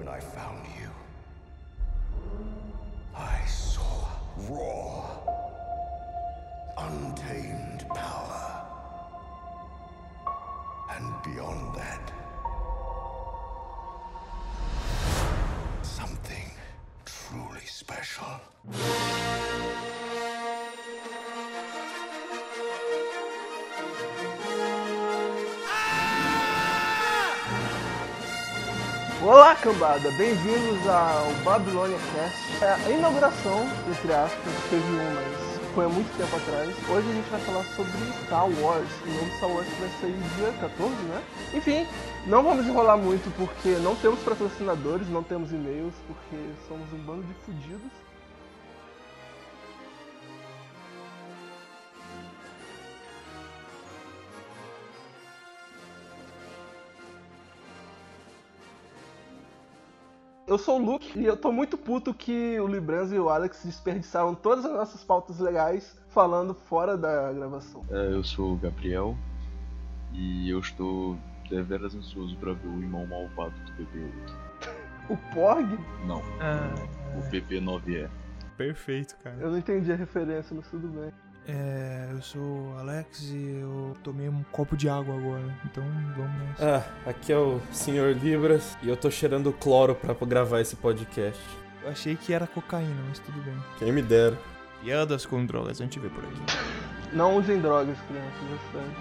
when I found you. I saw raw, untamed power. And beyond that, something truly special. Cambada! Bem-vindos ao Babilônia Cast. É a inauguração, entre aspas, teve um, mas foi há muito tempo atrás. Hoje a gente vai falar sobre Star Wars, o novo Star Wars vai sair dia 14, né? Enfim, não vamos enrolar muito porque não temos patrocinadores, não temos e-mails, porque somos um bando de fudidos. Eu sou o Luke e eu tô muito puto que o Libranzo e o Alex desperdiçaram todas as nossas pautas legais falando fora da gravação. É, eu sou o Gabriel e eu estou deveras ansioso para ver o irmão malvado do PP8. O Porg? Não, Ah, o PP9E. perfeito, cara. Eu não entendi a referência, mas tudo bem. É, eu sou o Alex e eu tomei um copo de água agora, então vamos nessa. Ah, aqui é o Sr. Libras e eu tô cheirando cloro pra gravar esse podcast. Eu achei que era cocaína, mas tudo bem. Quem me dera. Piadas com drogas, a gente vê por aqui. Não usem drogas, crianças, é sério.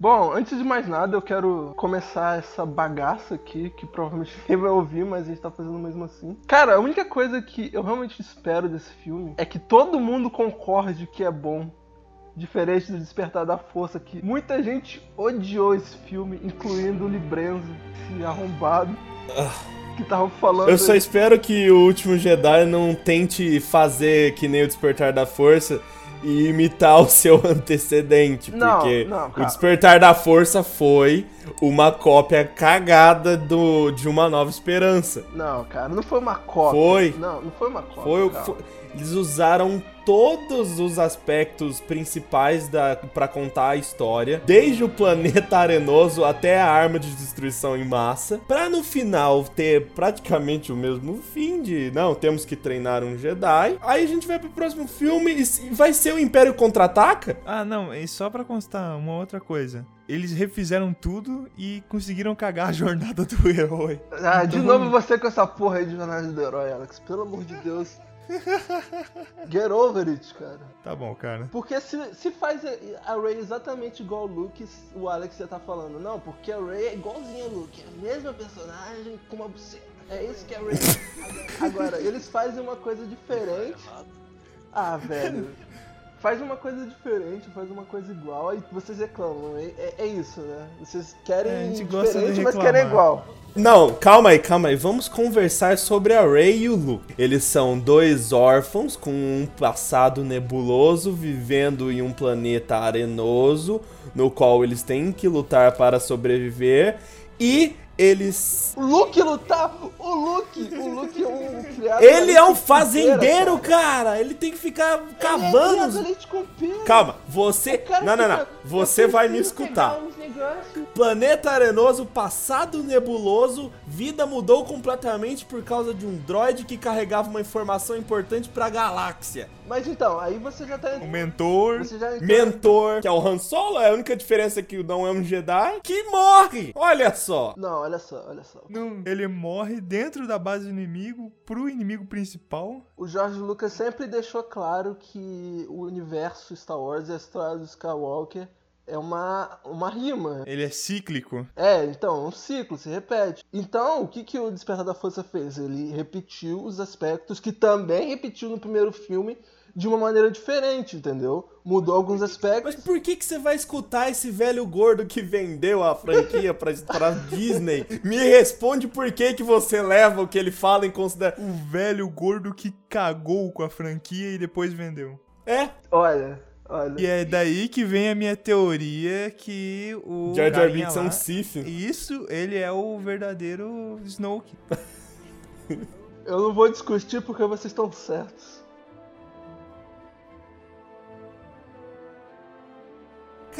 Bom, antes de mais nada, eu quero começar essa bagaça aqui, que provavelmente ninguém vai ouvir, mas a gente tá fazendo mesmo assim. Cara, a única coisa que eu realmente espero desse filme é que todo mundo concorde que é bom. Diferente do Despertar da Força, que muita gente odiou esse filme, incluindo o Librenzo, esse arrombado, que tava falando... Eu só espero que o último Jedi não tente fazer que nem o Despertar da Força e imitar o seu antecedente, Não, porque não, o. Despertar da Força foi uma cópia cagada do de Uma Nova Esperança. Não, cara, não foi uma cópia. Foi. Não, não foi uma cópia. Foi, foi- eles usaram todos os aspectos principais da para contar a história, desde o planeta arenoso até a arma de destruição em massa, pra no final ter praticamente o mesmo fim de, não, temos que treinar um Jedi. Aí a gente vai pro próximo filme e vai ser o Império contra-ataca? Ah, não, e só pra constar uma outra coisa. Eles refizeram tudo e conseguiram cagar a jornada do herói. Ah, de Então- novo você com essa porra aí de jornada do herói, Alex. Pelo amor de Deus. Get over it, cara. Tá bom, cara. Porque se, se faz a Ray exatamente igual o Luke, o Alex já tá falando. Não, porque a Ray é igualzinha ao Luke. É a mesma personagem com uma buceta. É isso que a Ray. Agora, eles fazem uma coisa diferente. Ah, velho. Faz uma coisa diferente, faz uma coisa igual, aí vocês reclamam. É, é- é isso, né? Vocês querem É, diferente, mas querem igual. Não, calma aí, calma aí. Vamos conversar sobre a Rey e o Luke. Eles são dois órfãos com um passado nebuloso, vivendo em um planeta arenoso, no qual eles têm que lutar para sobreviver. E eles. O Luke lutar! O Luke! O Luke é um criado. Ele é um fazendeiro, cara. cara! Ele tem que ficar Ele é cavando. leite com pera. Calma, você. Não, não, não. Você vai me escutar. Planeta arenoso, passado nebuloso, vida mudou completamente por causa de um droid que carregava uma informação importante pra galáxia. Mas então, aí você já tá. O mentor. Você já entrou- Mentor, que é o Han Solo, é a única diferença é que não é um Jedi, que morre. Olha só. Não, olha só, olha só. Não, ele morre dentro da base do inimigo pro inimigo principal. O George Lucas sempre deixou claro que o universo Star Wars e a história do Skywalker é uma, uma rima. Ele é cíclico. É, então, é um ciclo, se repete. Então, o que, que o Despertar da Força fez? Ele repetiu os aspectos que também repetiu no primeiro filme de uma maneira diferente, entendeu? Mudou alguns aspectos. Mas por que, que você vai escutar esse velho gordo que vendeu a franquia pra, pra Disney? Me responde por que, que você leva o que ele fala em consideração. O velho gordo que cagou com a franquia e depois vendeu. É, Olha, olha. E é daí que vem a minha teoria que o. Jar Jar Binks é um Sith. Isso, ele é o verdadeiro Snoke. Eu não vou discutir porque vocês estão certos.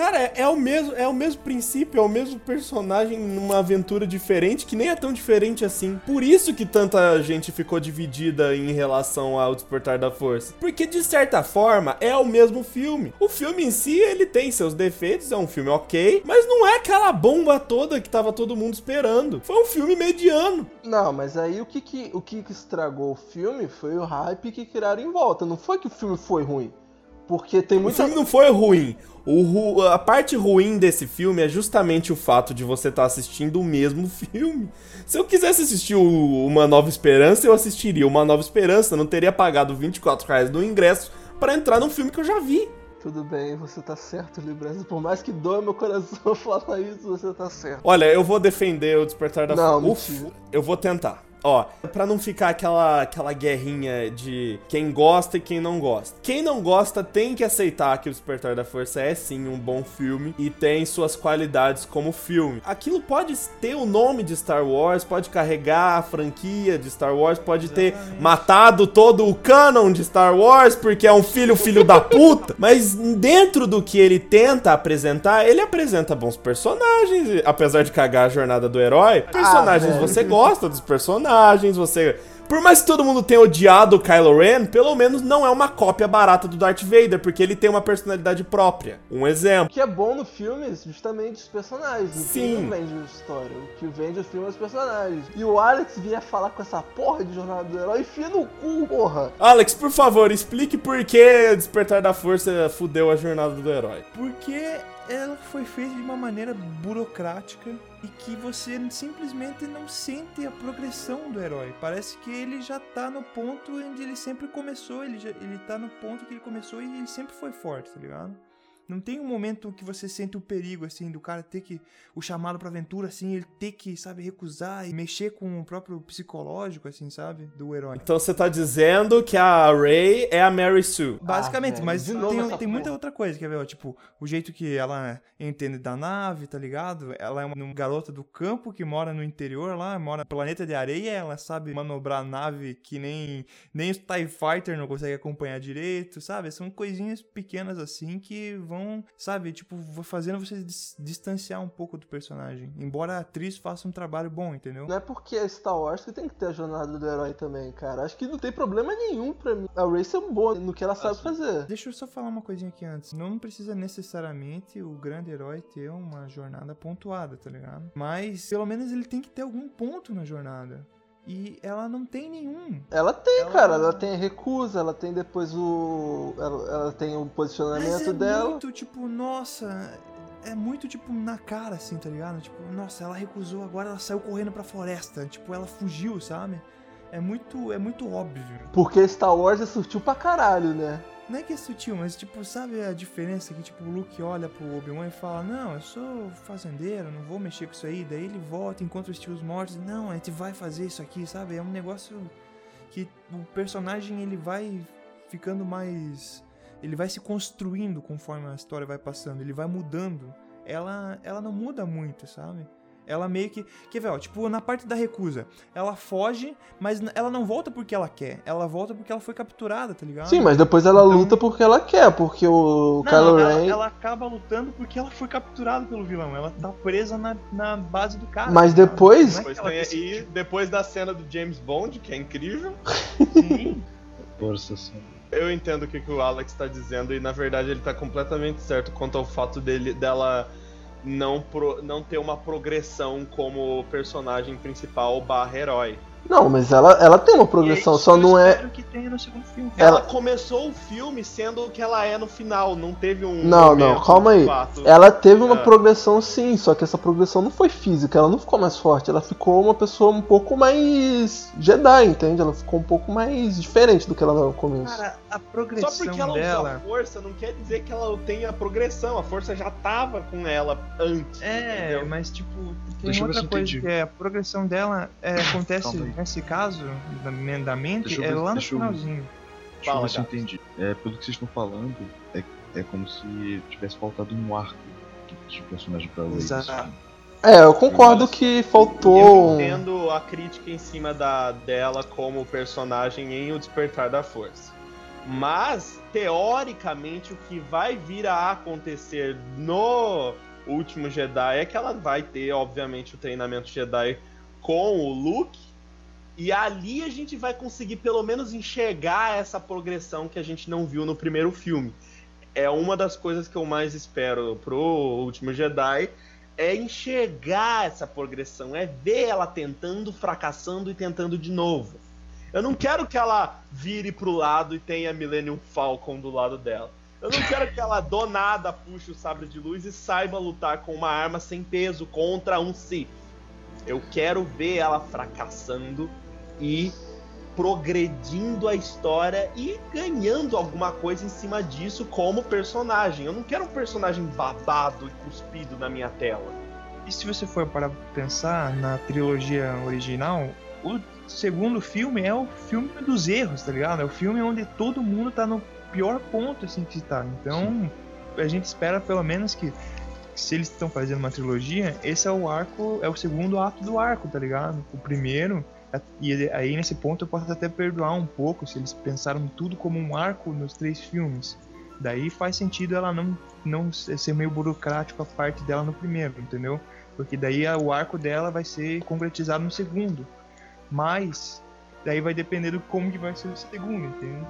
Cara, é, é o mesmo, é o mesmo princípio, é o mesmo personagem numa aventura diferente, que nem é tão diferente assim. Por isso que tanta gente ficou dividida em relação ao Despertar da Força. Porque, de certa forma, é o mesmo filme. O filme em si, ele tem seus defeitos, é um filme ok, mas não é aquela bomba toda que tava todo mundo esperando. Foi um filme mediano. Não, mas aí o que que, o que que estragou o filme foi o hype que criaram em volta. Não foi que o filme foi ruim. Porque tem O muita... filme não foi ruim. O ru- a parte ruim desse filme é justamente o fato de você estar assistindo o mesmo filme. Se eu quisesse assistir o Uma Nova Esperança, eu assistiria Uma Nova Esperança, não teria pagado 24 reais no ingresso pra entrar num filme que eu já vi. Tudo bem, você tá certo, Libras. Por mais que doa meu coração falar isso, você tá certo. Olha, eu vou defender o Despertar da Não, mentira. Eu vou tentar. Ó, pra não ficar aquela, aquela guerrinha de quem gosta e quem não gosta. Quem não gosta tem que aceitar que o Despertar da Força é sim um bom filme e tem suas qualidades como filme. Aquilo pode ter o nome de Star Wars, pode carregar a franquia de Star Wars, pode ter matado todo o canon de Star Wars porque é um filho filho da puta. Mas dentro do que ele tenta apresentar, ele apresenta bons personagens, apesar de cagar a jornada do herói. Personagens velho. você gosta dos personagens, você. Por mais que todo mundo tenha odiado o Kylo Ren, pelo menos não é uma cópia barata do Darth Vader, porque ele tem uma personalidade própria. Um O exemplo. que é bom no filme é justamente os personagens. O Sim. que não vende a história. O que vende o filme é os personagens. E o Alex vinha falar com essa porra de jornada do herói, enfia no cu, porra. Alex, por favor, explique por que Despertar da Força fudeu a jornada do herói. Porque ela foi feita de uma maneira burocrática e que você simplesmente não sente a progressão do herói. Parece que ele já tá no ponto onde ele sempre começou, ele, já, ele tá no ponto que ele começou e ele sempre foi forte, tá ligado? Não tem um momento que você sente o perigo, assim, do cara ter que. O chamado pra aventura, assim, ele ter que, sabe, recusar e mexer com o próprio psicológico, assim, sabe? Do herói. Então você tá dizendo que a Rey é a Mary Sue. Basicamente, velho, mas tem, essa tem muita outra coisa, quer ver? ó, Tipo, o jeito que ela entende da nave, tá ligado? Ela é uma, uma garota do campo que mora no interior lá, mora no planeta de areia, ela sabe manobrar a nave que nem, nem os TIE Fighter não consegue acompanhar direito, sabe? São coisinhas pequenas assim que vão, sabe, tipo, vão fazendo você dis- distanciar um pouco do personagem. Embora a atriz faça um trabalho bom, entendeu? Não é porque é Star Wars que tem que ter a jornada do herói também, cara. Acho que não tem problema nenhum pra mim. A Race é boa no que ela sabe fazer. Deixa eu só falar uma coisinha aqui antes. Não precisa necessariamente o grande herói ter uma jornada pontuada, tá ligado? Mas pelo menos ele tem que ter algum ponto na jornada. E ela não tem nenhum. Ela tem, Ela- cara. Ela tem a recusa, ela tem depois o. Ela, ela tem o Mas posicionamento é dela. muito tipo, nossa. É muito tipo na cara, assim, tá ligado? Tipo, nossa, ela recusou, agora ela saiu correndo pra floresta. Tipo, ela fugiu, sabe? É muito, é muito óbvio. Porque Star Wars é sutil pra caralho, né? Não é que é sutil, mas tipo, sabe a diferença que tipo o Luke olha pro Obi-Wan e fala: "Não, eu sou fazendeiro, não vou mexer com isso aí". Daí ele volta, encontra os tios mortos, "Não, a gente vai fazer isso aqui", sabe? É um negócio que o personagem ele vai ficando mais ele vai se construindo conforme a história vai passando, ele vai mudando. Ela ela não muda muito, sabe? Ela meio que. Quer ver, ó? Tipo, na parte da recusa. Ela foge, mas ela não volta porque ela quer. Ela volta porque ela foi capturada, tá ligado? Sim, mas depois ela Então- luta porque ela quer, porque o Não, Kylo ela, Ren. ela acaba lutando porque ela foi capturada pelo vilão. Ela tá presa na, na base do cara. Mas tá depois- é Depois tem aí, depois da cena do James Bond, que é incrível. Sim. Força assim. Eu entendo o que, que o Alex tá dizendo e na verdade ele tá completamente certo quanto ao fato dele, dela não, pro- não ter uma progressão como personagem principal barra herói. Não, mas ela, ela tem uma progressão, é só não é. espero que tenha no segundo filme. Ela- Ela começou o filme sendo o que ela é no final, não teve um. Não, não, calma aí. fato. Ela teve uma Ah. progressão sim, só que essa progressão não foi física, ela não ficou mais forte, ela ficou uma pessoa um pouco mais Jedi, entende? Ela ficou um pouco mais diferente do que ela era no começo. Cara, a Só progressão porque ela dela. usa a força não quer dizer que ela tenha progressão. A força já tava com ela antes. É, entendeu? mas tipo, tem Deixa outra coisa entendi. que é a progressão dela é, acontece. Nesse caso da, da mente, Deixa eu é ver- lá no eu- finalzinho. Deixa eu Fala, ver se eu entendi. É, pelo que vocês estão falando, é, é como se tivesse faltado um arco de, de personagem pra. Exato. assim. É, eu concordo que Eu faltou. um- entendo a crítica em cima da, dela como personagem em O Despertar da Força. Mas, teoricamente, o que vai vir a acontecer no último Jedi é que ela vai ter, obviamente, o treinamento Jedi com o Luke. E ali a gente vai conseguir pelo menos enxergar essa progressão que a gente não viu no primeiro filme. É uma das coisas que eu mais espero pro último Jedi é enxergar essa progressão, é ver ela tentando, fracassando e tentando de novo. Eu não quero que ela vire pro lado e tenha Millennium Falcon do lado dela. Eu não quero que ela do nada puxe o sabre de luz e saiba lutar com uma arma sem peso contra um Sith. Eu quero ver ela fracassando e progredindo a história e ganhando alguma coisa em cima disso como personagem. Eu não quero um personagem babado e cuspido na minha tela. E se você for para pensar na trilogia original, o segundo filme é o filme dos erros, tá ligado? É o filme onde todo mundo tá no pior ponto assim que tá. Então, a gente espera pelo menos que se eles estão fazendo uma trilogia, esse é o arco, é o segundo ato do arco, tá ligado? O primeiro e aí nesse ponto eu posso até perdoar um pouco se eles pensaram tudo como um arco nos três filmes. Daí faz sentido ela não não ser meio burocrático a parte dela no primeiro, entendeu? Porque daí o arco dela vai ser concretizado no segundo. Mas daí vai depender do como que vai ser o segundo, entendeu?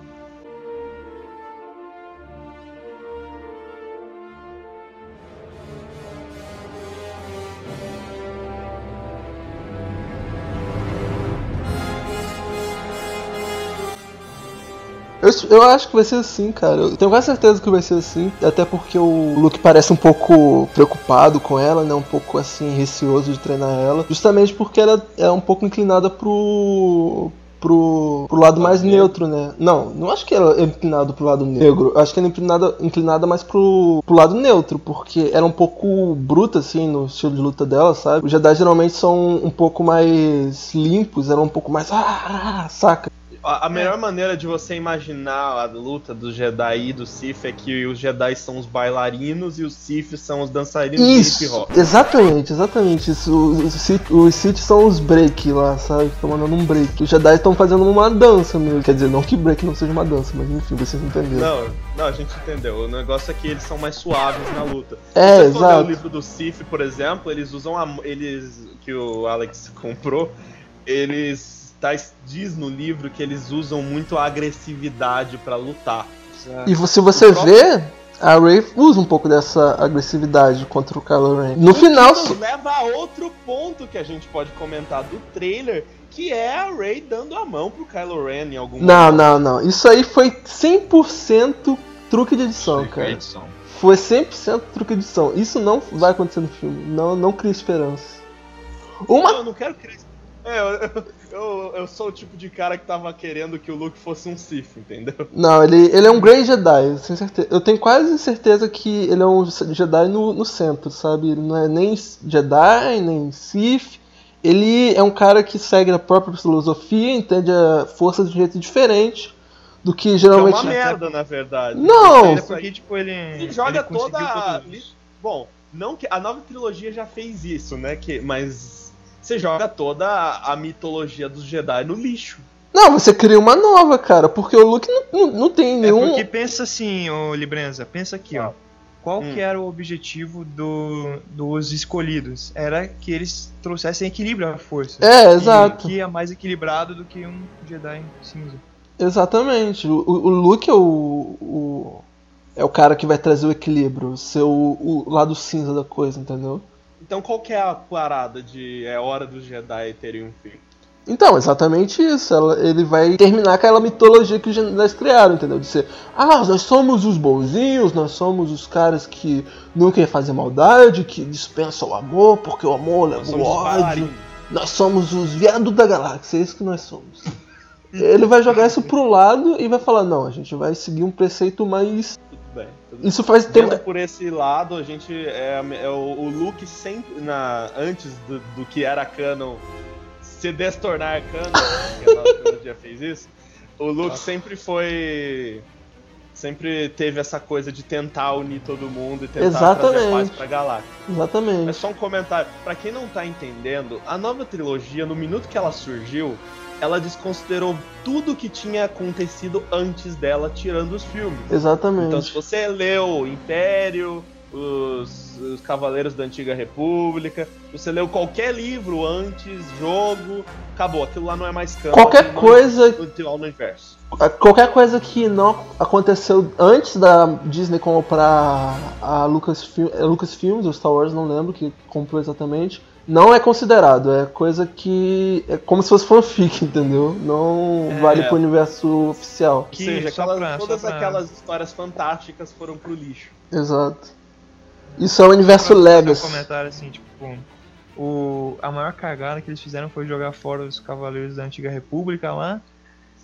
Eu, eu acho que vai ser assim, cara. Eu tenho quase certeza que vai ser assim. Até porque o Luke parece um pouco preocupado com ela, né? Um pouco assim, receoso de treinar ela. Justamente porque ela é um pouco inclinada pro. Pro, pro lado mais neutro, né? Não, não acho que ela é inclinada pro lado negro. Acho que ela é inclinada, inclinada mais pro, pro lado neutro, porque ela é um pouco bruta, assim, no estilo de luta dela, sabe? Os Jedi geralmente são um pouco mais limpos, ela é um pouco mais. Ah, saca? A, a melhor maneira de você imaginar a luta do Jedi e do Sith é que os Jedi são os bailarinos e os Sith são os dançarinos Isso, de hip hop. exatamente, exatamente isso. Os, Sith- os Sith são os break lá, sabe? Estão mandando um break. Os Jedi estão fazendo uma dança mesmo. Quer dizer, não que break não seja uma dança, mas enfim, vocês entenderam. Não, não, a gente entendeu. O negócio é que eles são mais suaves na luta. É, Se você for ler exato. o livro do Sith, por exemplo, eles usam a. Eles. que o Alex comprou, eles. Tá, diz no livro que eles usam muito a agressividade pra lutar. E se você O próprio- vê, a Rey usa um pouco dessa agressividade contra o Kylo Ren. No final, Que nos leva a outro ponto que a gente pode comentar do trailer, que é a Rey dando a mão pro Kylo Ren em algum Não, momento. não, não. Isso aí foi 100% truque de edição, Foi cara. edição. Foi 100% truque de edição. Isso não vai acontecer no filme. Não, não cria esperança. Uma. Não, eu não quero criar. É, eu, eu, eu sou o tipo de cara que tava querendo que o Luke fosse um Sith, entendeu? Não, ele, ele é um Grey Jedi, eu tenho, certeza. eu tenho quase certeza que ele é um Jedi no, no centro, sabe? Ele não é nem Jedi, nem Sith. Ele é um cara que segue a própria filosofia, entende a força de um jeito diferente do que Que é geralmente. uma merda, na verdade. Não! É porque, tipo, ele. Ele joga ele toda. Bom, não que a nova trilogia já fez isso, né? Que, mas você joga toda a, a mitologia dos Jedi no lixo. Não, você cria uma nova, cara, porque o Luke não, não, não tem É nenhum. porque pensa assim, ô Librenza, pensa aqui, ó. Qual Hum. que era o objetivo do, dos escolhidos? Era que eles trouxessem equilíbrio à força. É, E exato. Que é mais equilibrado do que um Jedi cinza. Exatamente. O, o- o Luke é o, o- é o cara que vai trazer o equilíbrio, ser o, o lado cinza da coisa, entendeu? Então qual que é a parada de é hora dos Jedi terem um filho? Então, exatamente isso. Ela- ele vai terminar aquela mitologia que os Jedi criaram, entendeu? De ser, ah, nós somos os bonzinhos, nós somos os caras que não querem fazer maldade, que dispensam o amor, porque o amor Nós leva o ódio. Nós somos os viados da galáxia, é isso que nós somos. Ele vai jogar isso pro lado e vai falar, não, a gente vai seguir um preceito mais. Isso faz tempo. por esse lado, a gente é, é o, o Luke sempre na antes do, do que era canon se destornar canon, que a trilogia fez isso. O Luke sempre foi sempre teve essa coisa de tentar unir todo mundo e tentar Exatamente. trazer paz pra galáxia. É Exatamente. só um comentário. Pra quem não tá entendendo, a nova trilogia, no minuto que ela surgiu, ela desconsiderou tudo que tinha acontecido antes dela, tirando os filmes. Exatamente. Então, se você leu Império, os, os Cavaleiros da Antiga República, você leu qualquer livro antes, jogo, acabou. Aquilo lá não é mais canon. Qualquer coisa- é atual no universo. Qualquer coisa que não aconteceu antes da Disney comprar a Lucasfilm, é, Lucasfilms, ou Star Wars, não lembro que comprou exatamente, não é considerado. É coisa que. É como se fosse fanfic, entendeu? Não É. vale pro universo oficial. Ou Que- seja, só aquelas- pra- todas pra- aquelas histórias fantásticas foram pro lixo. Exato. Isso é o universo um Legacy. comentário assim, tipo, o, a maior cagada que eles fizeram foi jogar fora os Cavaleiros da Antiga República lá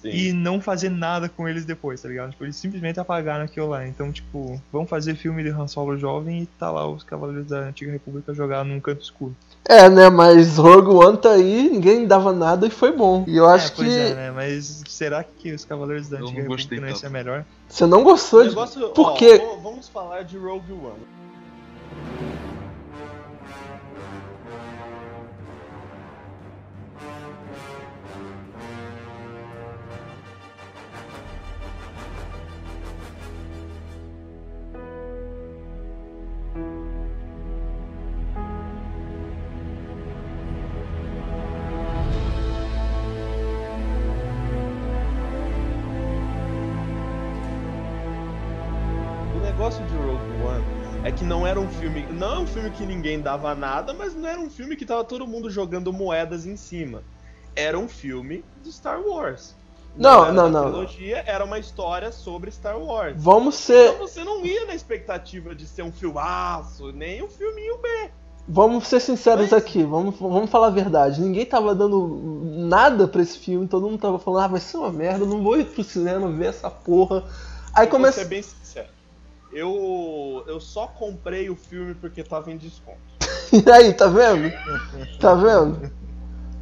Sim. e não fazer nada com eles depois, tá ligado? Tipo, eles simplesmente apagaram aquilo lá. Então, tipo, vão fazer filme de Han Solo jovem e tá lá os Cavaleiros da Antiga República jogados num canto escuro. É, né? Mas Rogue One tá aí, ninguém dava nada e foi bom. E eu acho é, pois que. é, né? Mas será que os Cavaleiros da Antiga República não ia ser melhor? Você não gostou de. negócio, Por ó, quê? Vamos falar de Rogue One. あ! Que não era um filme. Não é um filme que ninguém dava nada, mas não era um filme que tava todo mundo jogando moedas em cima. Era um filme de Star Wars. Não, não, não. trilogia, era uma história sobre Star Wars. Vamos ser. Então você não ia na expectativa de ser um filmaço, nem um filminho B. Vamos ser sinceros Mas- aqui, vamos, vamos falar a verdade. Ninguém tava dando nada pra esse filme, todo mundo tava falando, ah, vai ser uma merda, não vou ir pro cinema ver essa porra. Aí Vou começa. ser bem sincero. Eu, eu só comprei o filme porque tava em desconto. E aí, tá vendo? Tá vendo?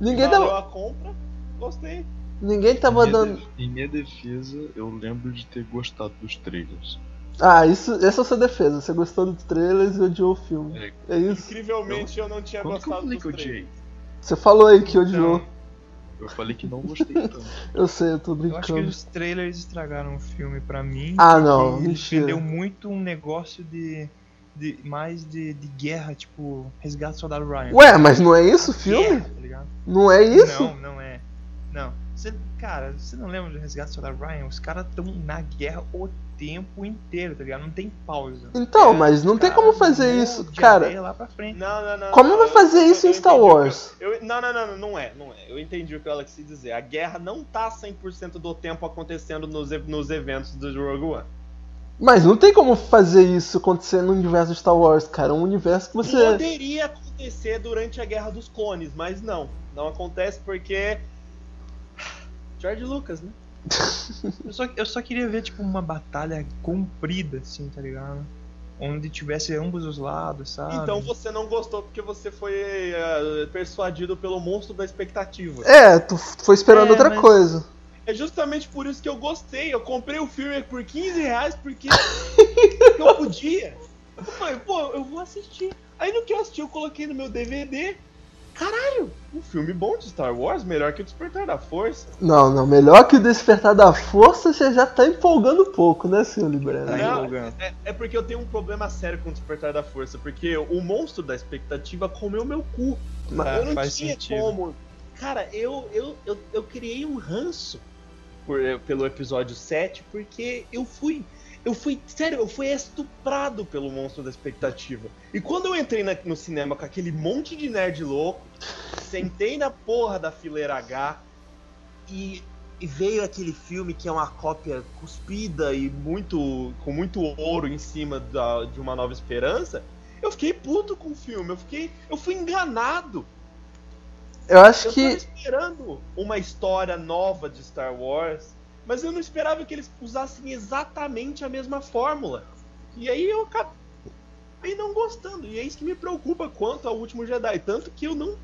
Ninguém Valeu tava, a compra, gostei. ninguém Em tava minha dando. def- Em minha defesa, eu lembro de ter gostado dos trailers. Ah, isso, essa é a sua defesa. Você gostou dos trailers e odiou o filme. É, É isso? Incrivelmente eu não tinha que eu gostado falei dos que eu trailers. odiei? Você falou aí que odiou. Então, Eu falei que não gostei tanto. Eu sei, eu tô eu acho que brincando. os trailers estragaram o filme pra mim. Ah, não, porque ele vendeu muito um negócio de. de mais de, de guerra, tipo, Resgate do Soldado Ryan. Ué, mas não é isso o filme? Guerra, tá ligado? Não é isso? Não, não é. Não. Você, cara, você não lembra do Resgate do Soldado Ryan? Os caras estão na guerra o tempo inteiro, tá ligado? Não tem pausa. Então, É, mas não os tem caras como fazer isso, cara. areia Lá pra frente. Não, não, não. Como não, vai fazer eu- isso eu em Star Wars? eu- eu- não, não, não, não é, não é. Eu entendi o que ela quis dizer. A guerra não tá 100% do tempo acontecendo nos, nos eventos do Rogue One. Mas não tem como fazer isso acontecer no universo de Star Wars, cara. É um universo que você. Poderia acontecer durante a Guerra dos Clones, mas não. Não acontece porque. George Lucas, né? Eu só, eu só queria ver, tipo, uma batalha comprida, assim, tá ligado? Onde tivesse ambos os lados, sabe? Então você não gostou porque você foi eh, persuadido pelo monstro da expectativa. É, tu foi esperando É, outra mas- coisa. É justamente por isso que eu gostei. Eu comprei o filme por 15 reais porque eu podia. Eu falei, pô, eu vou assistir. Aí no que eu assisti, eu coloquei no meu DVD. Caralho, um filme bom de Star Wars, melhor que o Despertar da Força. Não, não. Melhor que o Despertar da Força, você já tá empolgando um pouco, né, senhor Librano? Tá. É, é porque eu tenho um problema sério com o Despertar da Força, porque o monstro da expectativa comeu meu cu. Ah, eu não faz tinha sentido. como. Cara, eu, eu, eu, eu criei um ranço por- pelo episódio 7, porque eu fui. Eu fui. Sério, eu fui estuprado pelo monstro da expectativa. E quando eu entrei na- no cinema com aquele monte de nerd louco, sentei na porra da fileira H e, e veio aquele filme que é uma cópia cuspida e muito. com muito ouro em cima da- de uma nova esperança. Eu fiquei puto com o filme, eu fiquei. Eu fui enganado. Eu acho Eu que. tava esperando uma história nova de Star Wars, mas eu não esperava que eles usassem exatamente a mesma fórmula. E aí eu acabei não gostando. E é isso que me preocupa quanto ao último Jedi. Tanto que eu não.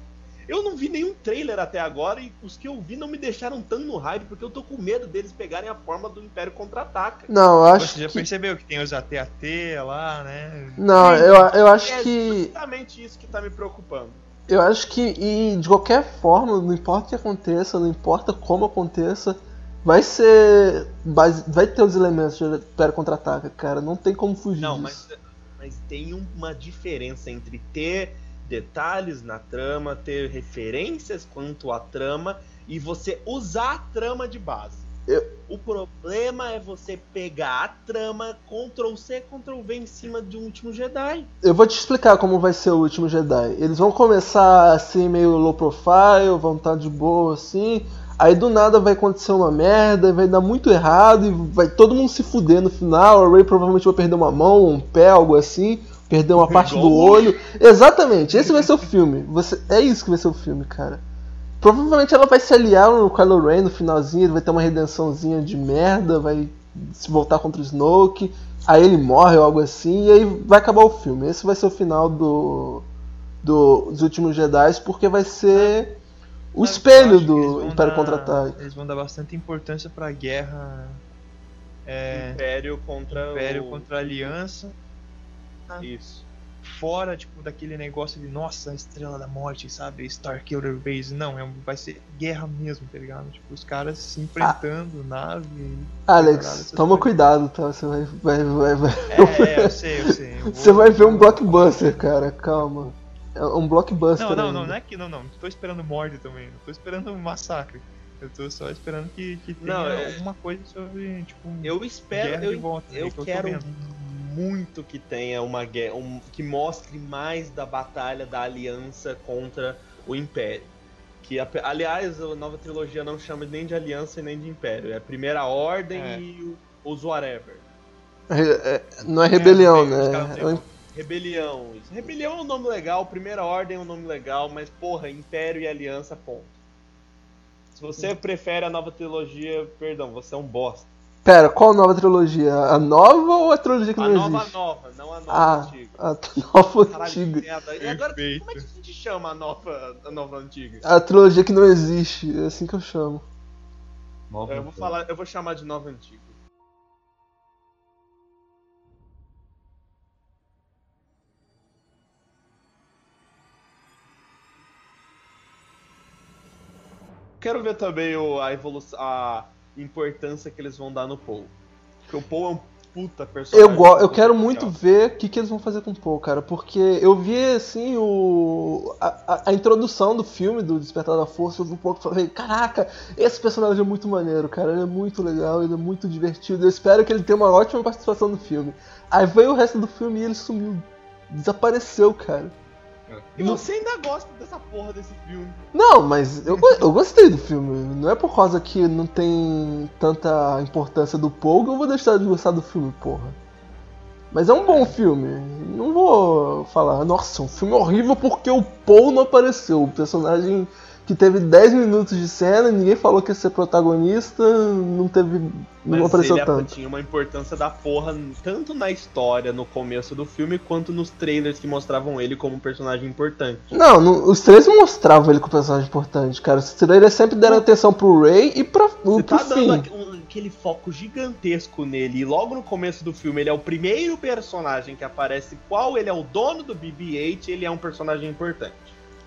Eu não vi nenhum trailer até agora e os que eu vi não me deixaram tão no hype porque eu tô com medo deles pegarem a forma do Império Contra-Ataca. Não, eu acho Você já que... percebeu que tem os AT-AT lá, né? Não, eu, eu acho é que... justamente isso que tá me preocupando. Eu acho que, e de qualquer forma, não importa o que aconteça, não importa como aconteça, vai ser. Vai, ter os elementos de Império Contra-Ataca, cara. Não tem como fugir Não, disso. mas, mas tem uma diferença entre ter detalhes na trama, ter referências quanto à trama e você usar a trama de base. Eu- O problema é você pegar a trama, Ctrl C, Ctrl V em cima de um último Jedi. Eu vou te explicar como vai ser o último Jedi. Eles vão começar assim, meio low profile, vão estar de boa assim. Aí do nada vai acontecer uma merda, vai dar muito errado e vai todo mundo se fuder no final. A Ray provavelmente vai perder uma mão, um pé, algo assim. Perder uma parte do olho. Exatamente, esse vai ser o filme. Você, é isso que vai ser o filme, cara. Provavelmente ela vai se aliar no Kylo Ren no finalzinho, ele vai ter uma redençãozinha de merda, vai se voltar contra o Snoke, aí ele morre ou algo assim, e aí vai acabar o filme. Esse vai ser o final do, do- dos últimos Jedi, porque vai ser o Sabe, espelho do Império Contra-Ataque. Eles vão dar bastante importância pra guerra. É, Império contra Império o... contra a Aliança. Isso. Fora, tipo, daquele negócio de nossa, Estrela da Morte, sabe? Starkiller Base. Não, é, vai ser guerra mesmo, tá ligado? Tipo, os caras se enfrentando, nave. Alex, toma coisas. cuidado, tá? Você vai, vai, vai, vai- É, é, eu sei, eu sei. eu vou- você vai ver um blockbuster, cara, calma. É um blockbuster. Não, não, ainda. não, não é que não, não. Não tô esperando morte também. Não tô esperando um massacre. Eu tô só esperando que, que tenha Não, é- alguma coisa sobre, tipo, Eu espero, eu, volta. né, eu tô quero muito que tenha uma guerra, um- que mostre mais da batalha da aliança contra o Império. Que, aliás, a nova trilogia não chama nem de aliança e nem de Império. É a Primeira Ordem É. e o- os whatever. Re- é- não é rebelião, caras né? É um- Rebelião. Rebelião é um nome legal, Primeira Ordem é um nome legal, mas porra, Império e Aliança, ponto. Se você prefere a nova trilogia, perdão, você é um bosta. Pera, qual nova trilogia? A nova ou a trilogia que A não nova existe? nova, não a nova Ah, antiga. a nova Caralho, antiga. merda. E agora, Perfeito. como é que a gente chama a nova, a nova antiga? A trilogia que não existe, é assim que eu chamo. Nova Eu vou falar, eu vou chamar de nova antiga. Quero ver também o, a evolução, a importância que eles vão dar no Paul. Porque o Paul é um puta personagem. Eu, go eu quero muito legal. ver o que, que eles vão fazer com o Paul, cara, porque eu vi assim o a, a- a introdução do filme do Despertar da Força, eu vi um pouco e falei, caraca, esse personagem é muito maneiro, cara, ele é muito legal, ele é muito divertido, eu espero que ele tenha uma ótima participação no filme. Aí veio o resto do filme e ele sumiu, desapareceu, cara. E você ainda gosta dessa porra desse filme. Não, mas eu, eu gostei do filme. Não é por causa que não tem tanta importância do Paul que eu vou deixar de gostar do filme, porra. Mas é um bom filme. Não vou falar, nossa, um filme horrível porque o Paul não apareceu. O personagem que teve 10 minutos de cena ninguém falou que ia ser protagonista, não teve. não Mas apareceu ele tanto. tinha uma importância da porra, tanto na história, no começo do filme, quanto nos trailers que mostravam ele como um personagem importante. Não, não- os três mostravam ele como personagem importante, cara. Os trailers sempre deram atenção pro Ray e pra, Você pro tá fim. dando aqu- aquele foco gigantesco nele, e logo no começo do filme ele é o primeiro personagem que aparece qual ele é o dono do BB-8, ele é um personagem importante.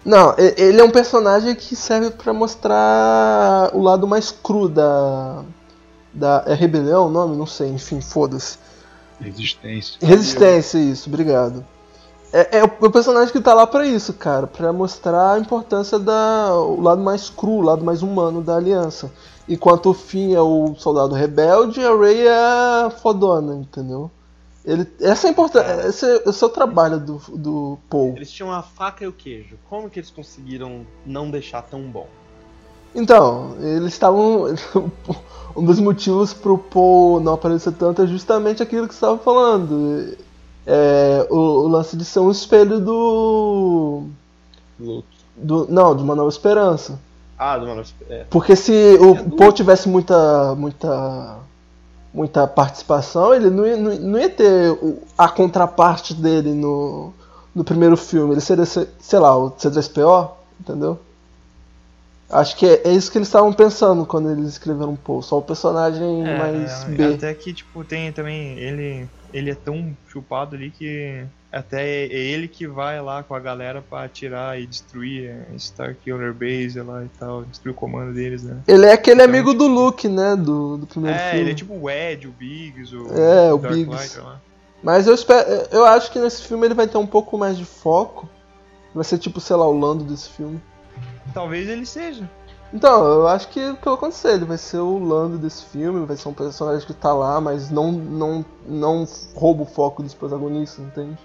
Não, ele é um personagem que serve pra mostrar o lado mais cru da. da é rebelião o nome? Não sei, enfim, foda-se. Resistência. Resistência, isso, obrigado. É, é o personagem que tá lá pra isso, cara, pra mostrar a importância da. o lado mais cru, o lado mais humano da aliança. Enquanto o Finn é o soldado rebelde, a Rey é a fodona, entendeu? Ele, essa é a importância. Esse, é, esse é o trabalho do, do Paul. Eles tinham a faca e o queijo. Como que eles conseguiram não deixar tão bom? Então, eles estavam. um dos motivos pro Paul não aparecer tanto é justamente aquilo que você estava falando. É, o, o lance de ser um espelho do. do não, de uma nova esperança. Ah, do Mano, é. Porque se o Paul tivesse muita. muita. Muita participação, ele não ia, não, ia ter a contraparte dele no, no primeiro filme. Ele seria, sei lá, o C3PO, entendeu? Acho que é, é isso que eles estavam pensando quando eles escreveram Paul. Só o personagem É, mais é, B. Até que, tipo, tem também. Ele, ele é tão chupado ali que. Até é é ele que vai lá com a galera pra atirar e destruir a Starkiller Base lá e tal, destruir o comando deles, né? Ele é aquele Então, amigo do Luke, né? Do, do primeiro É, filme. ele é tipo o Ed, o Biggs, o, É, o Dark Biggs. Lighter lá. Mas eu espero. Eu acho que nesse filme ele vai ter um pouco mais de foco. Vai ser tipo, sei lá, o Lando desse filme. Talvez ele seja. Então, eu acho que pelo contrário, ele vai ser o Lando desse filme, vai ser um personagem que tá lá, mas não, não, não rouba o foco dos protagonistas, entende?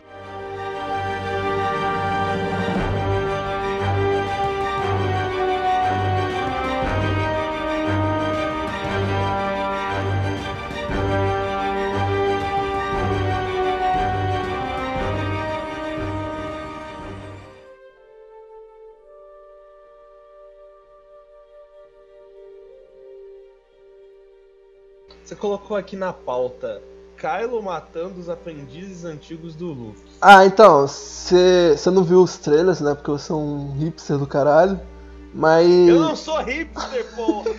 Colocou aqui na pauta Kylo matando os aprendizes antigos do Luke. Ah, então, você não viu os trailers, né? Porque você é um hipster do caralho. Mas. Eu não sou hipster, porra!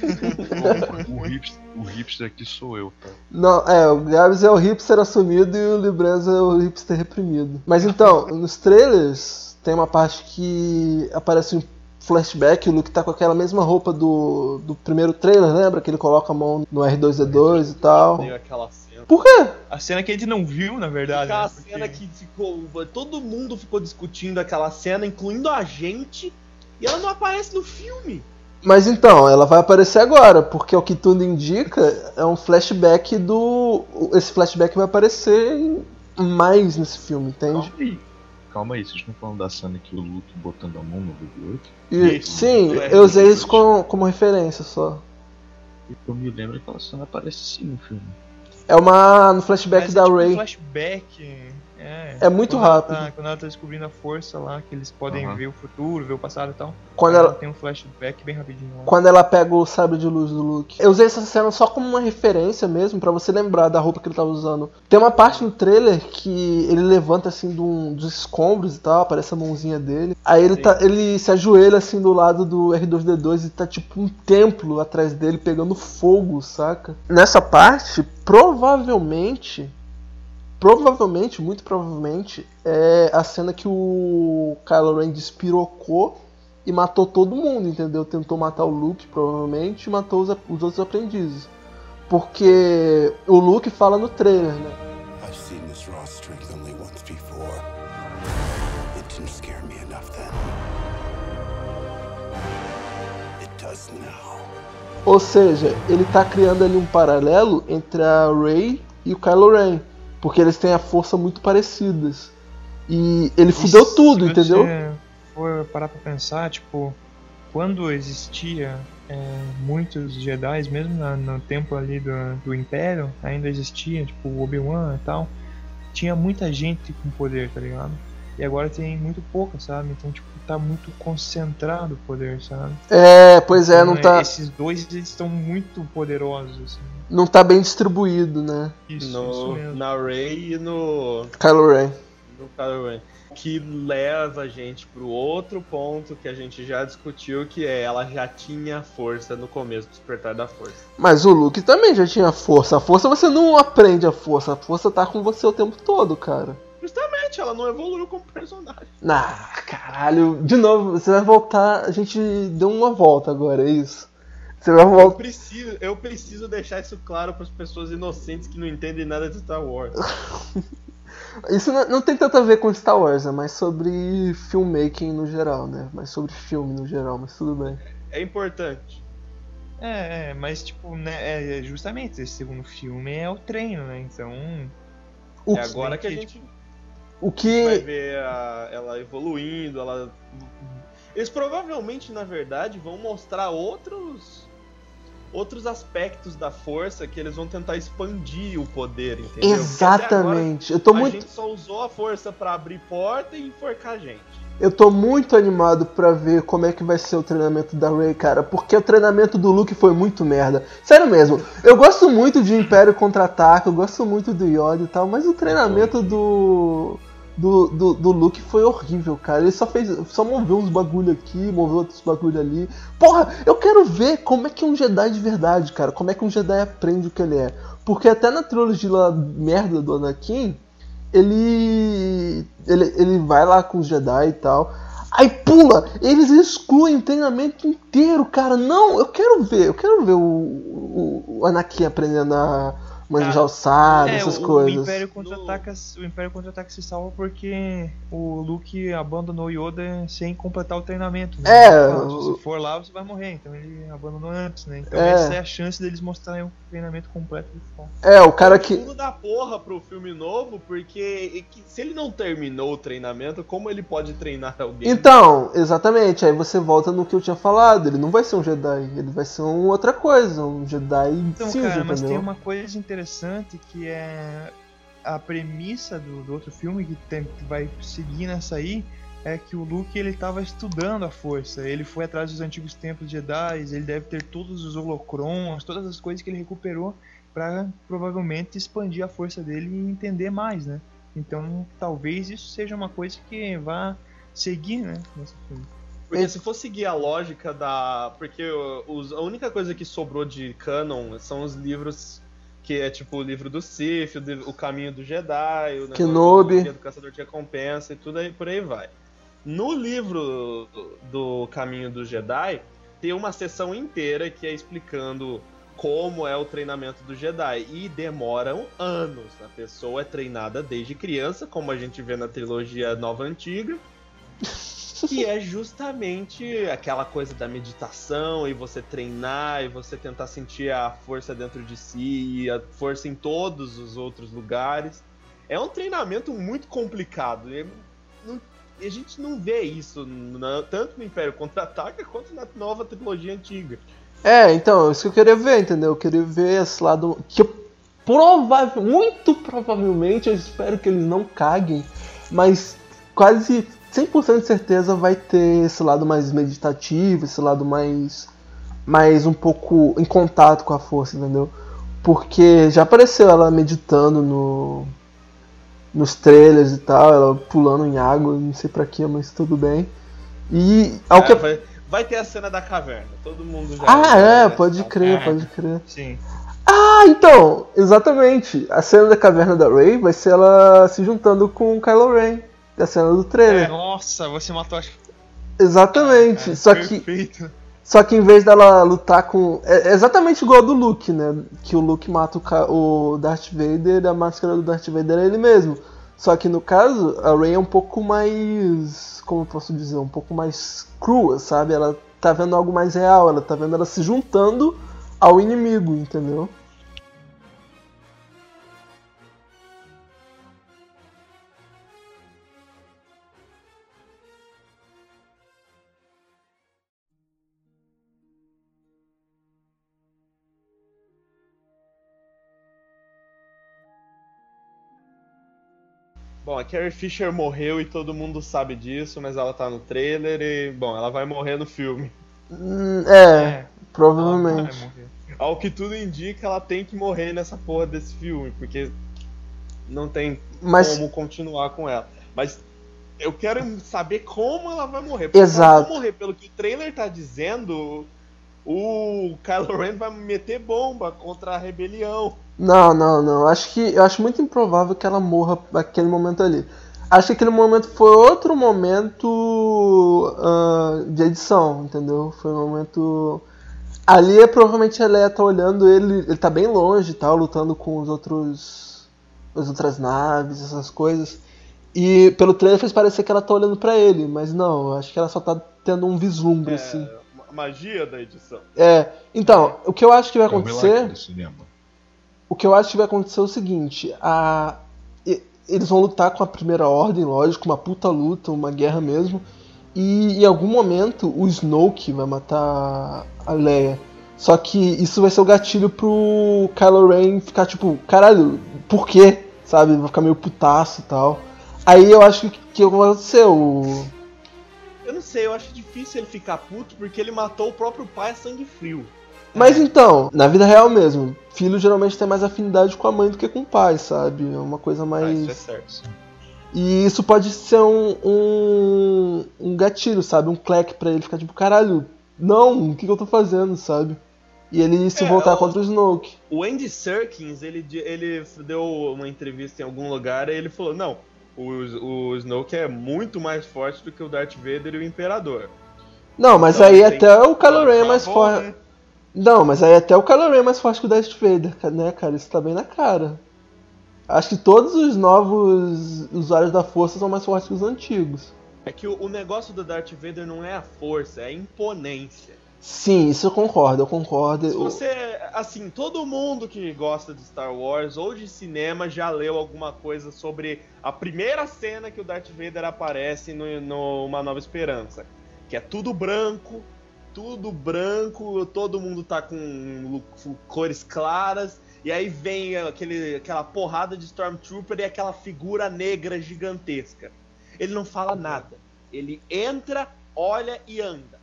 O hipster, o hipster aqui sou eu, tá? Não, é, o Gabs é o hipster assumido e o Libranza é o hipster reprimido. Mas então, nos trailers tem uma parte que aparece um flashback, o Luke tá com aquela mesma roupa do, do primeiro trailer, lembra? Que ele coloca a mão no R2D2 e tal. Aquela cena. Por quê? A cena que a gente não viu, na verdade. Aquela né? Porque- cena que ficou. Todo mundo ficou discutindo aquela cena, incluindo a gente, e ela não aparece no filme. Mas então, ela vai aparecer agora, porque o que tudo indica é um flashback do. Esse flashback vai aparecer em- mais nesse filme, entende? Calma aí. Vocês estão falando da cena que o Luke botando a mão no BB-8? E, sim, é, eu usei isso. isso como, como referência só. E eu me lembro que aquela cena aparece sim no filme. É uma. no flashback Mas da é tipo um Ray. flashback. É, É muito quando ela rápido. tá- quando ela tá descobrindo a força lá, que eles podem Aham. ver o futuro, ver o passado e tal. Quando Aí ela, tem um flashback bem rapidinho lá. quando ela pega o sabre de luz do Luke. Eu usei essa cena só como uma referência mesmo, pra você lembrar da roupa que ele tava usando. Tem uma parte no trailer que ele levanta assim de um- dos escombros e tal, aparece a mãozinha dele. Aí ele, Sim. tá, ele se ajoelha assim do lado do R2D2 e tá tipo um templo atrás dele pegando fogo, saca? Nessa parte, provavelmente. Provavelmente, muito provavelmente, é a cena que o Kylo Ren despirocou e matou todo mundo, entendeu? Tentou matar o Luke, provavelmente, e matou os, os outros aprendizes. Porque o Luke fala no trailer, né? I've seen this raw strength only once before. It didn't scare me enough then. It does now. Ou seja, ele tá criando ali um paralelo entre a Rey e o Kylo Ren. Porque eles têm a força muito parecidas. E ele fudeu se tudo, você entendeu? for parar pra pensar, tipo, quando existia é, muitos Jedi, mesmo na- no tempo ali do, do Império, ainda existia, tipo, o Obi-Wan e tal, tinha muita gente com poder, tá ligado? E agora tem muito pouca, sabe? Então, tipo, tá muito concentrado o poder, sabe? É, pois é, não Então, tá, Esses dois, eles estão muito poderosos, assim. Não tá bem distribuído, né? Isso, isso No, mesmo. na Ray e no, Kylo Ren. no Kylo Ren. Que leva a gente pro outro ponto que a gente já discutiu, que é ela já tinha força no começo do despertar da força. Mas o Luke também já tinha força. A força você não aprende a força. A força tá com você o tempo todo, cara. Justamente, ela não evoluiu como personagem. Ah, caralho. De novo, você vai voltar. A gente deu uma volta agora, é isso? Você vai Eu voltar. preciso, eu preciso deixar isso claro para as pessoas inocentes que não entendem nada de Star Wars. Isso não, não tem tanto a ver com Star Wars, é mais sobre filmmaking no geral, né? Mais sobre filme no geral, mas tudo bem. É importante. É, é, mas tipo, né, é justamente esse segundo filme é o treino, né? Então, O, é agora que a que, gente o vai que. ver a- ela evoluindo, ela. Eles provavelmente, na verdade, vão mostrar outros outros aspectos da força que eles vão tentar expandir o poder, entendeu? Até agora Exatamente. Eu tô a muito. gente só usou a força pra abrir porta e enforcar a gente. Eu tô muito animado pra ver como é que vai ser o treinamento da Rey, cara, porque o treinamento do Luke foi muito merda. Sério mesmo, eu gosto muito de Império Contra-Ataque, eu gosto muito do Yoda e tal, mas o treinamento do do, do, do Luke foi horrível, cara. Ele só fez. Só moveu uns bagulho aqui, moveu outros bagulho ali. Porra, eu quero ver como é que um Jedi de verdade, cara. Como é que um Jedi aprende o que ele é. Porque até na trilogia lá, merda do Anakin, ele, ele. Ele vai lá com os Jedi e tal. Aí pula, eles excluem o treinamento inteiro, cara. Não, eu quero ver, eu quero ver o, o, o Anakin aprendendo a manejar o sabre, É, essas o, coisas. O Império contra-ataca o Império contra-ataca se salva porque o Luke abandonou Yoda sem completar o treinamento. Né? É, Ele fala, o- Se você for lá, você vai morrer. Então ele abandonou antes, né? Então É. essa é a chance deles mostrarem o treinamento completo do. É, o cara que. Pulo da porra pro filme novo, porque que- se ele não terminou o treinamento, como ele pode treinar alguém? Então, exatamente, aí você volta no que eu tinha falado, ele não vai ser um Jedi, ele vai ser uma outra coisa, um Jedi Então, cinza, cara, mas tem uma coisa interessante que é a premissa do, do outro filme que, tem- que vai seguir nessa aí é que o Luke ele tava estudando a força, ele foi atrás dos antigos templos Jedi, ele deve ter todos os holocrons, todas as coisas que ele recuperou pra provavelmente expandir a força dele e entender mais, né? Então, talvez isso seja uma coisa que vá seguir, né, nesse filme. Porque se for seguir a lógica da. Porque os- a única coisa que sobrou de canon são os livros que é tipo o livro do Sith, o, o caminho do Jedi, o Kenobi. do do Caçador de Recompensa e tudo aí por aí vai. No livro do, do Caminho do Jedi, tem uma sessão inteira que é explicando como é o treinamento do Jedi. E demoram anos. A pessoa é treinada desde criança, como a gente vê na trilogia Nova Antiga. Que é justamente aquela coisa da meditação e você treinar e você tentar sentir a força dentro de si e a força em todos os outros lugares. É um treinamento muito complicado. E não- a gente não vê isso na- tanto no Império Contra-Ataca quanto na nova trilogia antiga. É, então, isso que eu queria ver, entendeu? Eu queria ver esse lado que provável, muito provavelmente, eu espero que eles não caguem, mas quase 100% de certeza vai ter esse lado mais meditativo, esse lado mais mais um pouco em contato com a força, entendeu? Porque já apareceu ela meditando no nos trailers e tal, ela pulando em água, não sei pra quê, mas tudo bem. E ao É, que vai, vai ter a cena da caverna. Todo mundo já. Ah, é, já- pode crer, É. pode crer. Sim. Ah, então, exatamente. A cena da caverna da Rey vai ser ela se juntando com o Kylo Ren. Da cena do trailer. Nossa, você matou Exatamente. só que Perfeito. só que em vez dela lutar com é é exatamente igual ao do Luke, né? Que o Luke mata o, Ca- o Darth Vader, a máscara do Darth Vader é ele mesmo. Só que no caso, a Rey é um pouco mais, como eu posso dizer, um pouco mais crua, sabe? Ela tá vendo algo mais real, ela tá vendo ela se juntando ao inimigo, entendeu? A Carrie Fisher morreu e todo mundo sabe disso, mas ela tá no trailer e, bom, ela vai morrer no filme. Hum, é, É. provavelmente. Ao que tudo indica, ela tem que morrer nessa porra desse filme, porque não tem Mas como continuar com ela. Mas eu quero saber como ela vai morrer. Porque se ela Exato. não morrer, pelo que o trailer tá dizendo, o Kylo Ren vai meter bomba contra a rebelião. Não, não, não. Acho que eu acho muito improvável que ela morra naquele momento ali. Acho que aquele momento foi outro momento ah, de edição, entendeu? Foi um momento. Ali é provavelmente a Leia tá olhando ele, ele tá bem longe e tal, lutando com os outros. as outras naves, essas coisas. E pelo trailer fez parecer que ela tá olhando pra ele, mas não, acho que ela só tá tendo um vislumbre, assim. É, a magia da edição. É. Então, o que eu acho que vai É acontecer. do cinema. O que eu acho que vai acontecer é o seguinte, a... eles vão lutar com a primeira ordem, lógico, uma puta luta, uma guerra mesmo. E em algum momento o Snoke vai matar a Leia. Só que isso vai ser o gatilho pro Kylo Ren ficar tipo, caralho, por quê? Sabe? Vai ficar meio putaço e tal. Aí eu acho que que vai acontecer o. Eu não sei, eu acho difícil ele ficar puto porque ele matou o próprio pai a sangue frio. Mas então, na vida real mesmo, filho geralmente tem mais afinidade com a mãe do que com o pai, sabe? É uma coisa Ah, mais. isso é certo. E isso pode ser um, um, um gatilho, sabe? Um clack pra ele ficar tipo, caralho, não, o que, que eu tô fazendo, sabe? E ele se É, voltar eu- contra o Snoke. O Andy Serkins, ele, ele deu uma entrevista em algum lugar e ele falou: não, o, o Snoke é muito mais forte do que o Darth Vader e o Imperador. Não, mas Então, aí até o Kylo Ren é mais bom, forte. né? Não, mas aí até o Kylo Ren é mais forte que o Darth Vader, né, cara? Isso tá bem na cara. Acho que todos os novos usuários da força são mais fortes que os antigos. É que o, o negócio do Darth Vader não é a força, é a imponência. Sim, isso eu concordo, eu concordo. Se você, assim, todo mundo que gosta de Star Wars ou de cinema já leu alguma coisa sobre a primeira cena que o Darth Vader aparece no, no Uma Nova Esperança. Que é tudo branco, tudo branco, todo mundo tá com cores claras, e aí vem aquele, aquela porrada de Stormtrooper e aquela figura negra gigantesca. Ele não fala nada. Ele entra, olha e anda.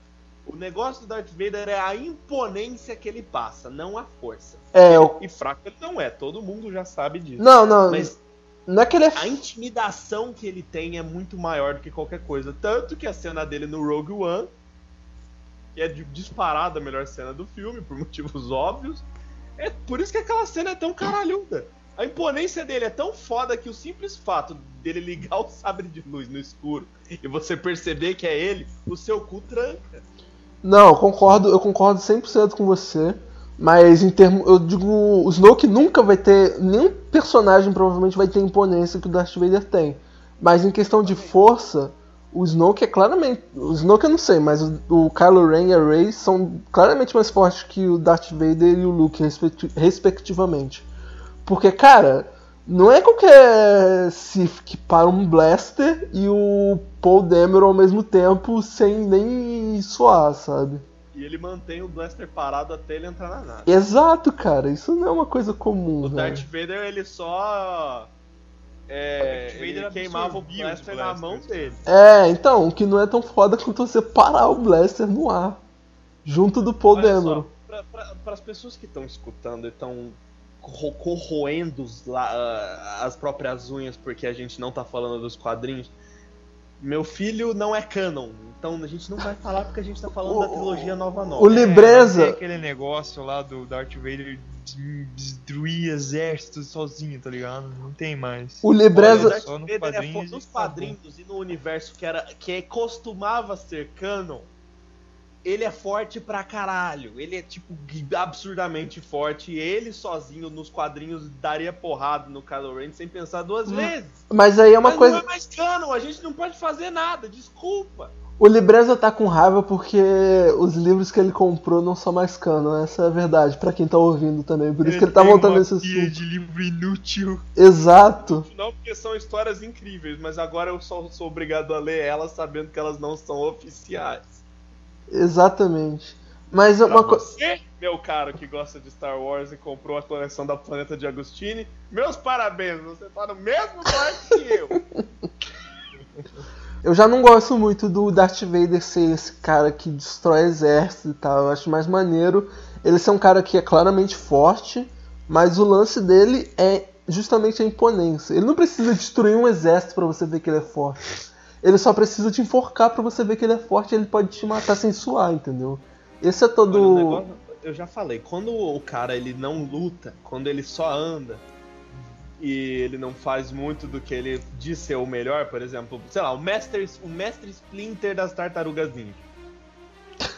O negócio do Darth Vader é a imponência que ele passa, não a força. É, eu... E fraco ele não é, todo mundo já sabe disso. Não, não. Mas Não é que ele é. a intimidação que ele tem é muito maior do que qualquer coisa. Tanto que a cena dele no Rogue One, que é disparada a melhor cena do filme, por motivos óbvios, é por isso que aquela cena é tão caralhuda. A imponência dele é tão foda que o simples fato dele ligar o sabre de luz no escuro e você perceber que é ele, o seu cu tranca. Não, eu concordo, eu concordo 100% com você. Mas em termos. Eu digo. O Snoke nunca vai ter. Nenhum personagem provavelmente vai ter a imponência que o Darth Vader tem. Mas em questão de força, o Snoke é claramente. O Snoke eu não sei, mas o, o Kylo Ren e a Rey são claramente mais fortes que o Darth Vader e o Luke, respecti- respectivamente. Porque, cara, não é qualquer Sith que para um blaster e o Paul Dameron ao mesmo tempo sem nem suar, sabe? E ele mantém o Blaster parado até ele entrar na nave. Exato, cara, isso não é uma coisa comum, O velho. Darth Vader, ele só. É, O Darth Vader ele queimava o os Blaster na mão dele. É, então, o que não é tão foda quanto você parar o blaster no ar. Junto do Paul Olha Dameron. só, para as pessoas que estão escutando e estão corro- corroendo ah, as próprias unhas porque a gente não tá falando dos quadrinhos, meu filho não é canon, então a gente não vai falar porque a gente tá falando O- da trilogia nova nova. O Libreza. É, tem aquele negócio lá do Darth Vader des- destruir exércitos sozinho, tá ligado? Não tem mais. O Olha, o Libreza. Darth Só no Vader é quadrinhos e nos quadrinhos e no universo que, era, que costumava ser canon, ele é forte pra caralho. Ele é, tipo, absurdamente forte. E ele sozinho nos quadrinhos daria porrada no Kylo Ren sem pensar duas vezes. Mas aí é uma Mas coisa. não é mais canon, a gente não pode fazer nada, desculpa. O Libreza tá com raiva porque os livros que ele comprou não são mais canon, essa é a verdade, pra quem tá ouvindo também. Por isso que ele tá nesse pilha assunto. de livro inútil. Exato, Não porque são histórias incríveis, mas agora eu só sou obrigado a ler elas sabendo que elas não são oficiais. Exatamente. Mas Pra uma coisa. você, meu caro que gosta de Star Wars e comprou a coleção da Planeta de Agostini, meus parabéns, você tá no mesmo barco que eu. Eu já não gosto muito do Darth Vader ser esse cara que destrói exército e tal. Eu acho mais maneiro ele ser um cara que é claramente forte, mas o lance dele é justamente a imponência. Ele não precisa destruir um exército pra você ver que ele é forte. Ele só precisa te enforcar pra você ver que ele é forte e ele pode te matar sem suar, entendeu? Esse é todo. Olha, o negócio- eu já falei, quando o cara ele não luta, quando ele só anda e ele não faz muito do que ele diz ser o melhor, por exemplo, sei lá, o Master, o Mestre Splinter das Tartarugas Ninja.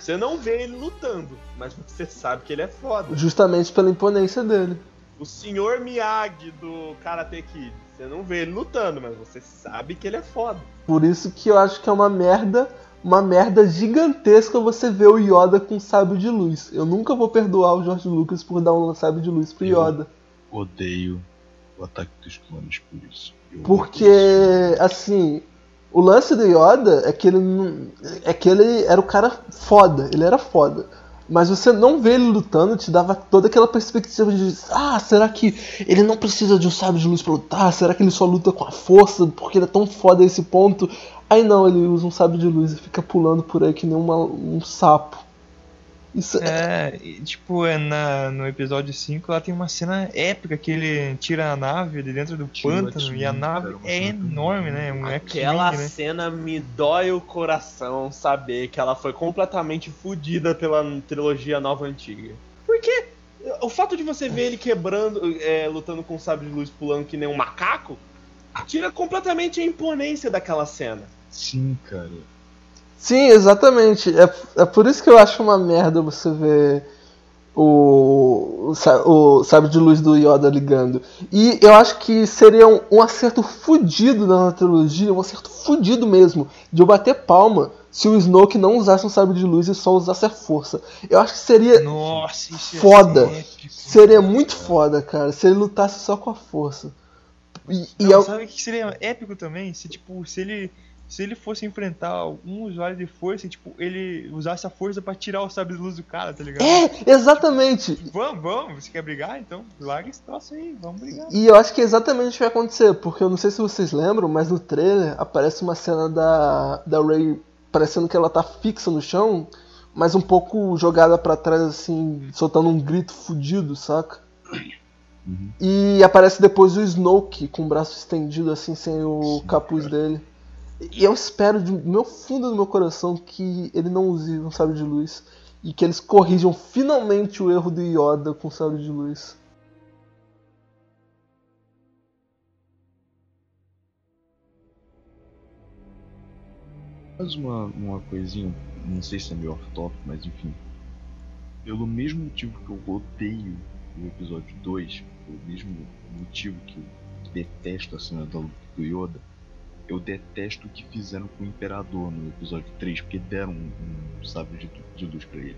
Você não vê ele lutando, mas você sabe que ele é foda. Justamente pela imponência dele. O Sr. Miyagi do Karate Kid, você não vê ele lutando, mas você sabe que ele é foda. Por isso que eu acho que é uma merda, uma merda gigantesca você ver o Yoda com sábio de luz. Eu nunca vou perdoar o George Lucas por dar um sábio de luz pro Yoda. Odeio o ataque dos clones por isso. Eu Porque, odeio assim, o lance do Yoda é que ele não- é que ele era o cara foda, ele era foda. Mas você não vê ele lutando, te dava toda aquela perspectiva de ah, será que ele não precisa de um sábio de luz pra lutar? Será que ele só luta com a força porque ele é tão foda a esse ponto? Aí não, ele usa um sábio de luz e fica pulando por aí que nem uma- um sapo. Isso é. É, e, tipo, é na, no episódio 5 lá tem uma cena épica que ele tira a nave de dentro do pântano e a nave é enorme, né? Um Aquela né? cena me dói o coração saber que ela foi completamente fodida pela trilogia nova antiga. Porque o fato de você ver ele quebrando, é, lutando com o sabre de luz pulando que nem um macaco, tira completamente a imponência daquela cena. Sim, cara. Sim, exatamente. É, é por isso que eu acho uma merda você ver o, o, o sabre de luz do Yoda ligando. E eu acho que seria um, um acerto fudido nova trilogia, um acerto fudido mesmo, de eu bater palma se o Snoke não usasse um sabre de luz e só usasse a força. Eu acho que seria Nossa, Foda. épico. Seria muito foda, cara, se ele lutasse só com a força. E, e Não, eu- sabe o que seria épico também? Se tipo, se ele se ele fosse enfrentar algum usuário de força e tipo, ele usasse a força pra tirar o sabre de luz do cara, tá ligado? É, exatamente. Vamos, vamos, você quer brigar? Então larga esse troço aí, vamos brigar. E eu acho que é exatamente o que vai acontecer, porque eu não sei se vocês lembram, mas no trailer aparece uma cena da, da Rey parecendo que ela tá fixa no chão, mas um pouco jogada pra trás, assim, soltando um grito fudido, saca? Uhum. E aparece depois o Snoke com o braço estendido, assim, sem o capuz dele. E eu espero do meu fundo do meu coração que ele não use um sabre de luz. E que eles corrijam finalmente o erro do Yoda com o sabre de luz. Mas uma, uma coisinha, não sei se é meio off-topic, mas enfim. Pelo mesmo motivo que eu odeio o episódio 2, pelo mesmo motivo que eu detesto a cena do Yoda, eu detesto o que fizeram com o Imperador no episódio 3, porque deram um, um sabre de, de luz pra ele.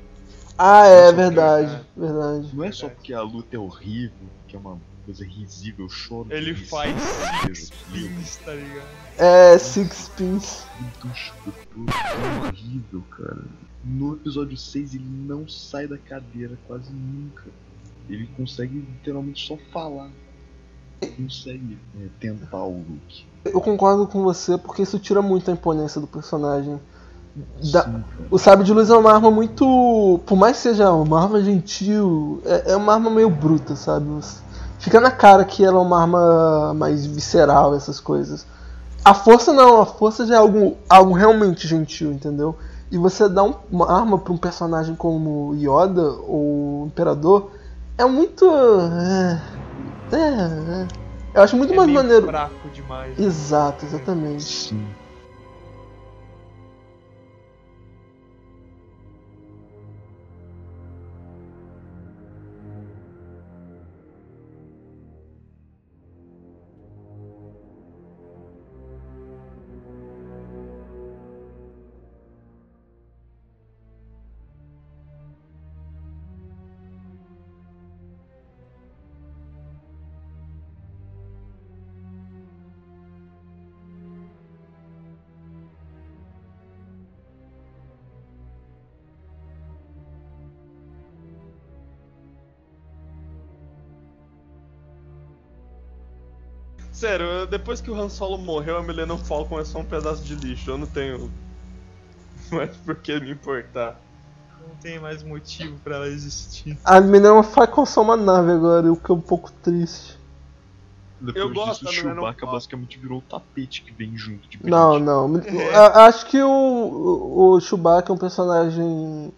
Ah, é Nossa, verdade, verdade. Não é só porque a luta é horrível, que é uma coisa risível, choro. Ele faz six pins, tá ligado? É, Six Pins. é horrível, cara. No episódio 6 ele não sai da cadeira quase nunca. Ele consegue literalmente só falar. Consegue é, tentar o Luke. Eu concordo com você porque isso tira muito a imponência do personagem. Da- Sim. O sabre de luz é uma arma muito. Por mais que seja uma arma gentil, é, é uma arma meio bruta, sabe? Fica na cara que ela é uma arma mais visceral, essas coisas. A força não, a força já é algo, algo realmente gentil, entendeu? E você dá um- uma arma pra um personagem como Yoda ou o Imperador é muito. É, é, é. Eu acho muito é mais meio maneiro. fraco demais. né? Exato, exatamente. Sim. Sério, depois que o Han Solo morreu, a Millennium Falcon é só um pedaço de lixo. Eu não tenho mais por que me importar. Não tem mais motivo pra ela existir. A menina Falcon só uma nave agora, o que é um pouco triste. Depois Eu gosto disso, o Millennium Chewbacca basicamente virou o tapete que vem junto de brinde. Não, não. A- Acho que o, o Chewbacca é um personagem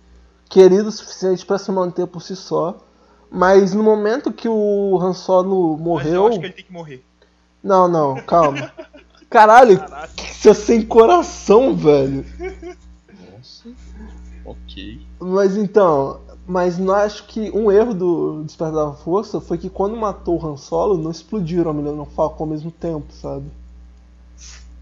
querido o suficiente pra se manter por si só. Mas no momento que o Han Solo Mas eu morreu. acho que ele tem que morrer. Não, não, calma. Caralho, que seu sem coração, velho. Nossa. Ok. Mas então, mas não acho que um erro do Despertar da Força foi que quando matou o Han Solo, não explodiram a Millennium Falcon ao mesmo tempo, sabe?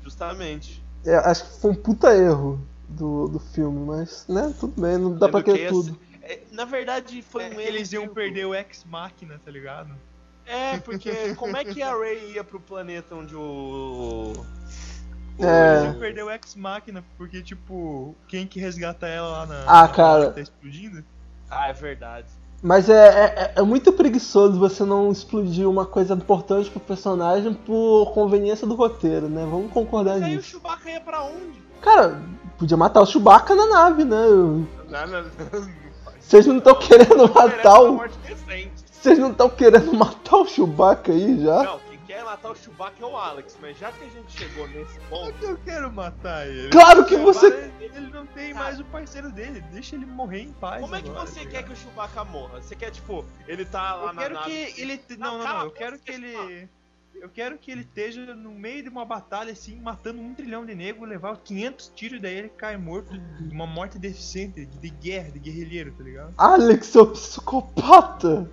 Justamente. É, acho que foi um puta erro do, do filme, mas, né, tudo bem, não dá pra Sendo que querer tudo. é, na verdade, foi um erro. Eles iam perder o Ex-Máquina, tá ligado? É, porque como é que a Rey ia pro planeta onde o. o- É. Perder o Ex-Máquina, porque, tipo, quem que resgata ela lá na. Ah, na cara. Tá explodindo? Ah, é verdade. Mas é, é, é muito preguiçoso você não explodir uma coisa importante pro personagem por conveniência do roteiro, né? Vamos concordar Mas aí o nisso. Chewbacca ia pra onde? Cara, podia matar o Chewbacca na nave, né? Não, não, não Vocês não estão querendo matar o. Vocês não estão querendo matar o Chewbacca aí já? Não, quem quer matar o Chewbacca é o Alex, mas já que a gente chegou nesse ponto, Eu quero matar ele. Claro que você. Ele ele não tem mais o parceiro dele. Deixa ele morrer em paz. como é que agora, você tá quer que o Chewbacca morra? Você quer, tipo, ele tá lá Eu na quero nave... que ele. Não, Não, não, Eu quero que ele. Eu quero que ele esteja no meio de uma batalha assim, matando um trilhão de negros, levar 500 tiros e daí ele cai morto de uma morte deficiente, de guerra, de guerrilheiro, tá ligado? Alex, seu psicopata!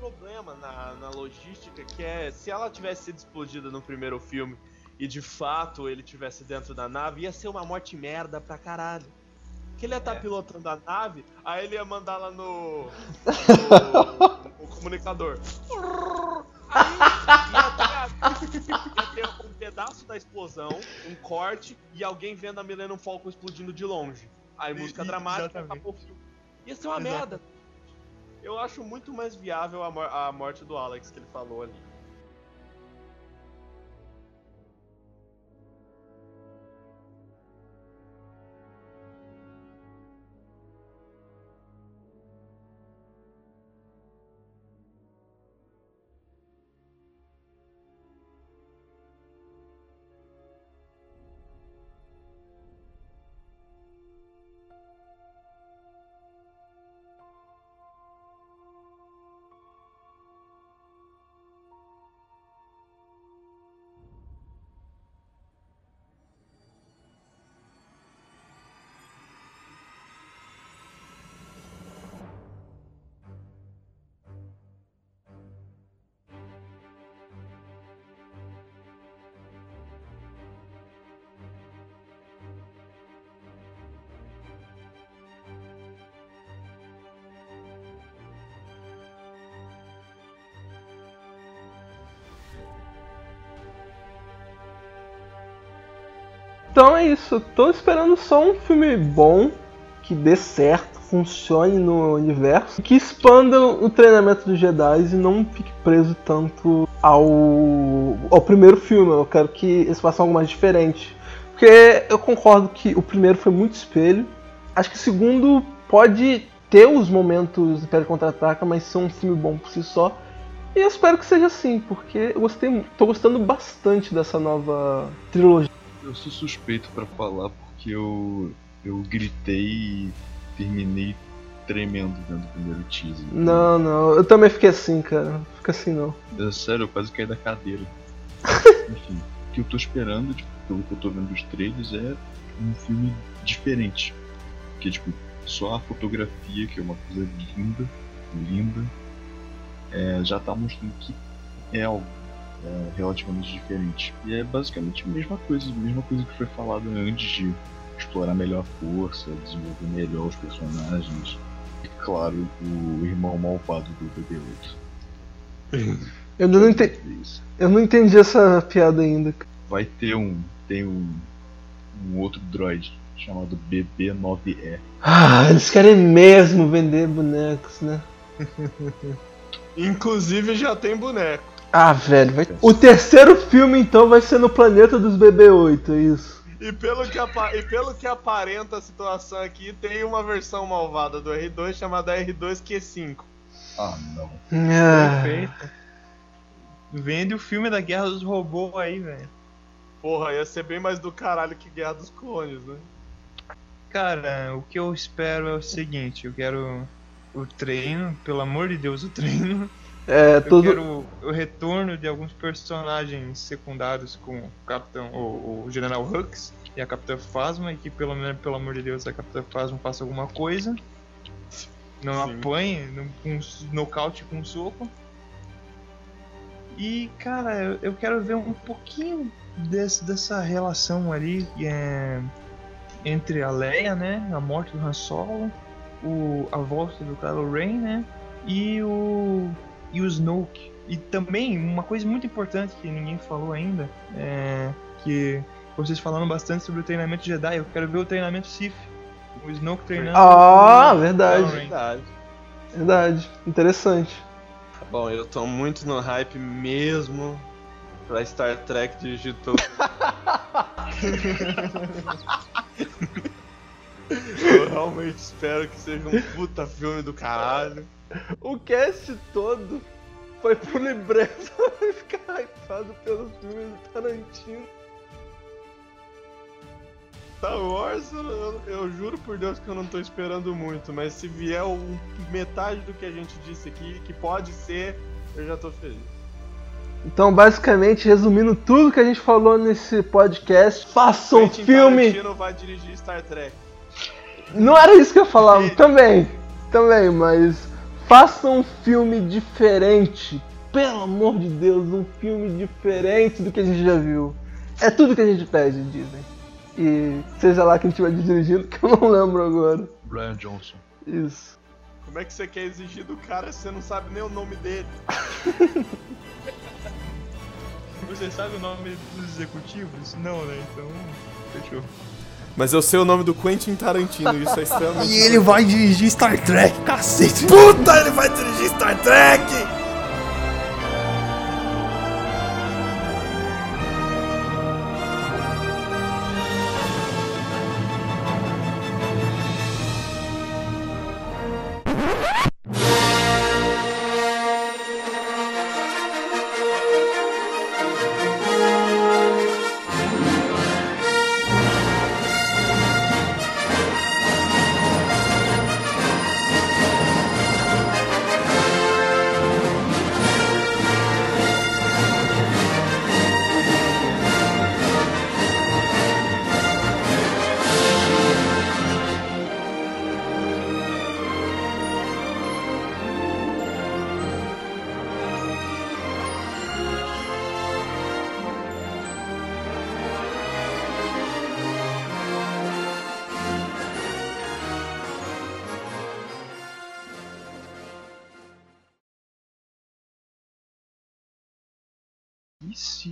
Problema na, na logística que é se ela tivesse sido explodida no primeiro filme e de fato ele tivesse dentro da nave, ia ser uma morte merda pra caralho. Que ele ia estar pilotando a nave, aí ele ia mandar lá no, no, no comunicador. Aí ia ter, ia ter um pedaço da explosão, um corte e alguém vendo a Millennium Falcon explodindo de longe. Aí música E- dramática, exatamente. acabou o filme. Ia ser uma Exato. merda. Eu acho muito mais viável a, mor- a morte do Alex que ele falou ali. Então é isso, tô esperando só um filme bom, que dê certo, funcione no universo, que expanda o treinamento dos Jedi e não fique preso tanto ao, ao primeiro filme. Eu quero que eles façam algo mais diferente. Porque eu concordo que o primeiro foi muito espelho. Acho que o segundo pode ter os momentos do Império Contra-Ataca, mas ser um filme bom por si só. E eu espero que seja assim, porque eu gostei, tô gostando bastante dessa nova trilogia. Eu sou suspeito pra falar porque eu, eu gritei e terminei tremendo vendo o primeiro teaser. Não, não, eu também fiquei assim, cara. Não Fica assim não. É sério, eu quase caí da cadeira. Enfim, o que eu tô esperando, tipo, pelo que eu tô vendo dos trailers, é um filme diferente. Porque, tipo, só a fotografia, que é uma coisa linda, linda, é, já tá mostrando que é algo é, relativamente diferente. E é basicamente a mesma coisa, a mesma coisa que foi falada antes de explorar melhor a força, desenvolver melhor os personagens. E, claro, o irmão malvado do BB-8. Eu não, ente- Isso. eu não entendi essa piada ainda. Vai ter um. Tem um. Um outro droid chamado BB-9E. Ah, eles querem mesmo vender bonecos, né? Inclusive já tem boneco. Ah, velho, vai... o terceiro filme então vai ser no planeta dos BB-8, é isso. E pelo, que apa- e pelo que aparenta a situação aqui, tem uma versão malvada do R2 chamada R2Q5. Ah, não. Ah, Perfeito. Vende o filme da Guerra dos Robôs aí, velho. Porra, ia ser bem mais do caralho que Guerra dos Clones, né? Cara, o que eu espero é o seguinte, eu quero o treino, pelo amor de Deus, o treino. É, Eu todo... quero o retorno de alguns personagens secundários como o Capitão, o, o General Hux e a Capitã Phasma, e que pelo menos, pelo amor de Deus, a Capitã Phasma faça alguma coisa. Não Sim. apanhe, não, com um nocaute com um soco. E, cara, eu, eu quero ver um pouquinho desse, dessa relação ali é, entre a Leia, né? A morte do Han Solo, o, a volta do Kylo Ren, né? E o, e o Snoke. E também, uma coisa muito importante que ninguém falou ainda, é que vocês falaram bastante sobre o treinamento Jedi, eu quero ver o treinamento Sith. O Snoke treinando. Ah, o verdade. Verdade. Verdade, interessante. Bom, eu tô muito no hype mesmo pra Star Trek Digital. Eu realmente espero que seja um puta filme do caralho. O cast todo foi pro Libreto ficar hypado pelos filmes do Tarantino. Star Wars, eu, eu juro por Deus que eu não tô esperando muito, mas se vier um, metade do que a gente disse aqui, que pode ser, eu já tô feliz. Então, basicamente, resumindo tudo que a gente falou nesse podcast, faça um filme. Tarantino vai dirigir Star Trek. Não era isso que eu falava, também, também, mas faça um filme diferente. Pelo amor de Deus, um filme diferente do que a gente já viu. É tudo que a gente pede, Disney. E seja lá quem estiver dirigindo, que eu não lembro agora. Brian Johnson. Isso. Como é que você quer exigir do cara se você não sabe nem o nome dele? Você sabe o nome dos executivos? Não, né? Então, fechou. Mas eu sei o nome do Quentin Tarantino, isso é extremamente. E ele vai dirigir Star Trek, cacete. Puta, ele vai dirigir Star Trek!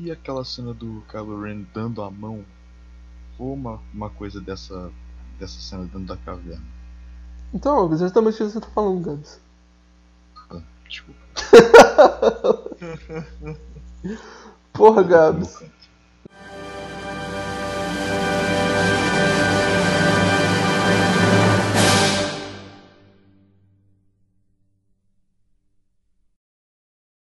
E aquela cena do Kylo Ren dando a mão for uma, uma coisa dessa, dessa cena dentro da caverna? Então, exatamente o que você tá falando, Gabs. Desculpa. Porra, Gabs.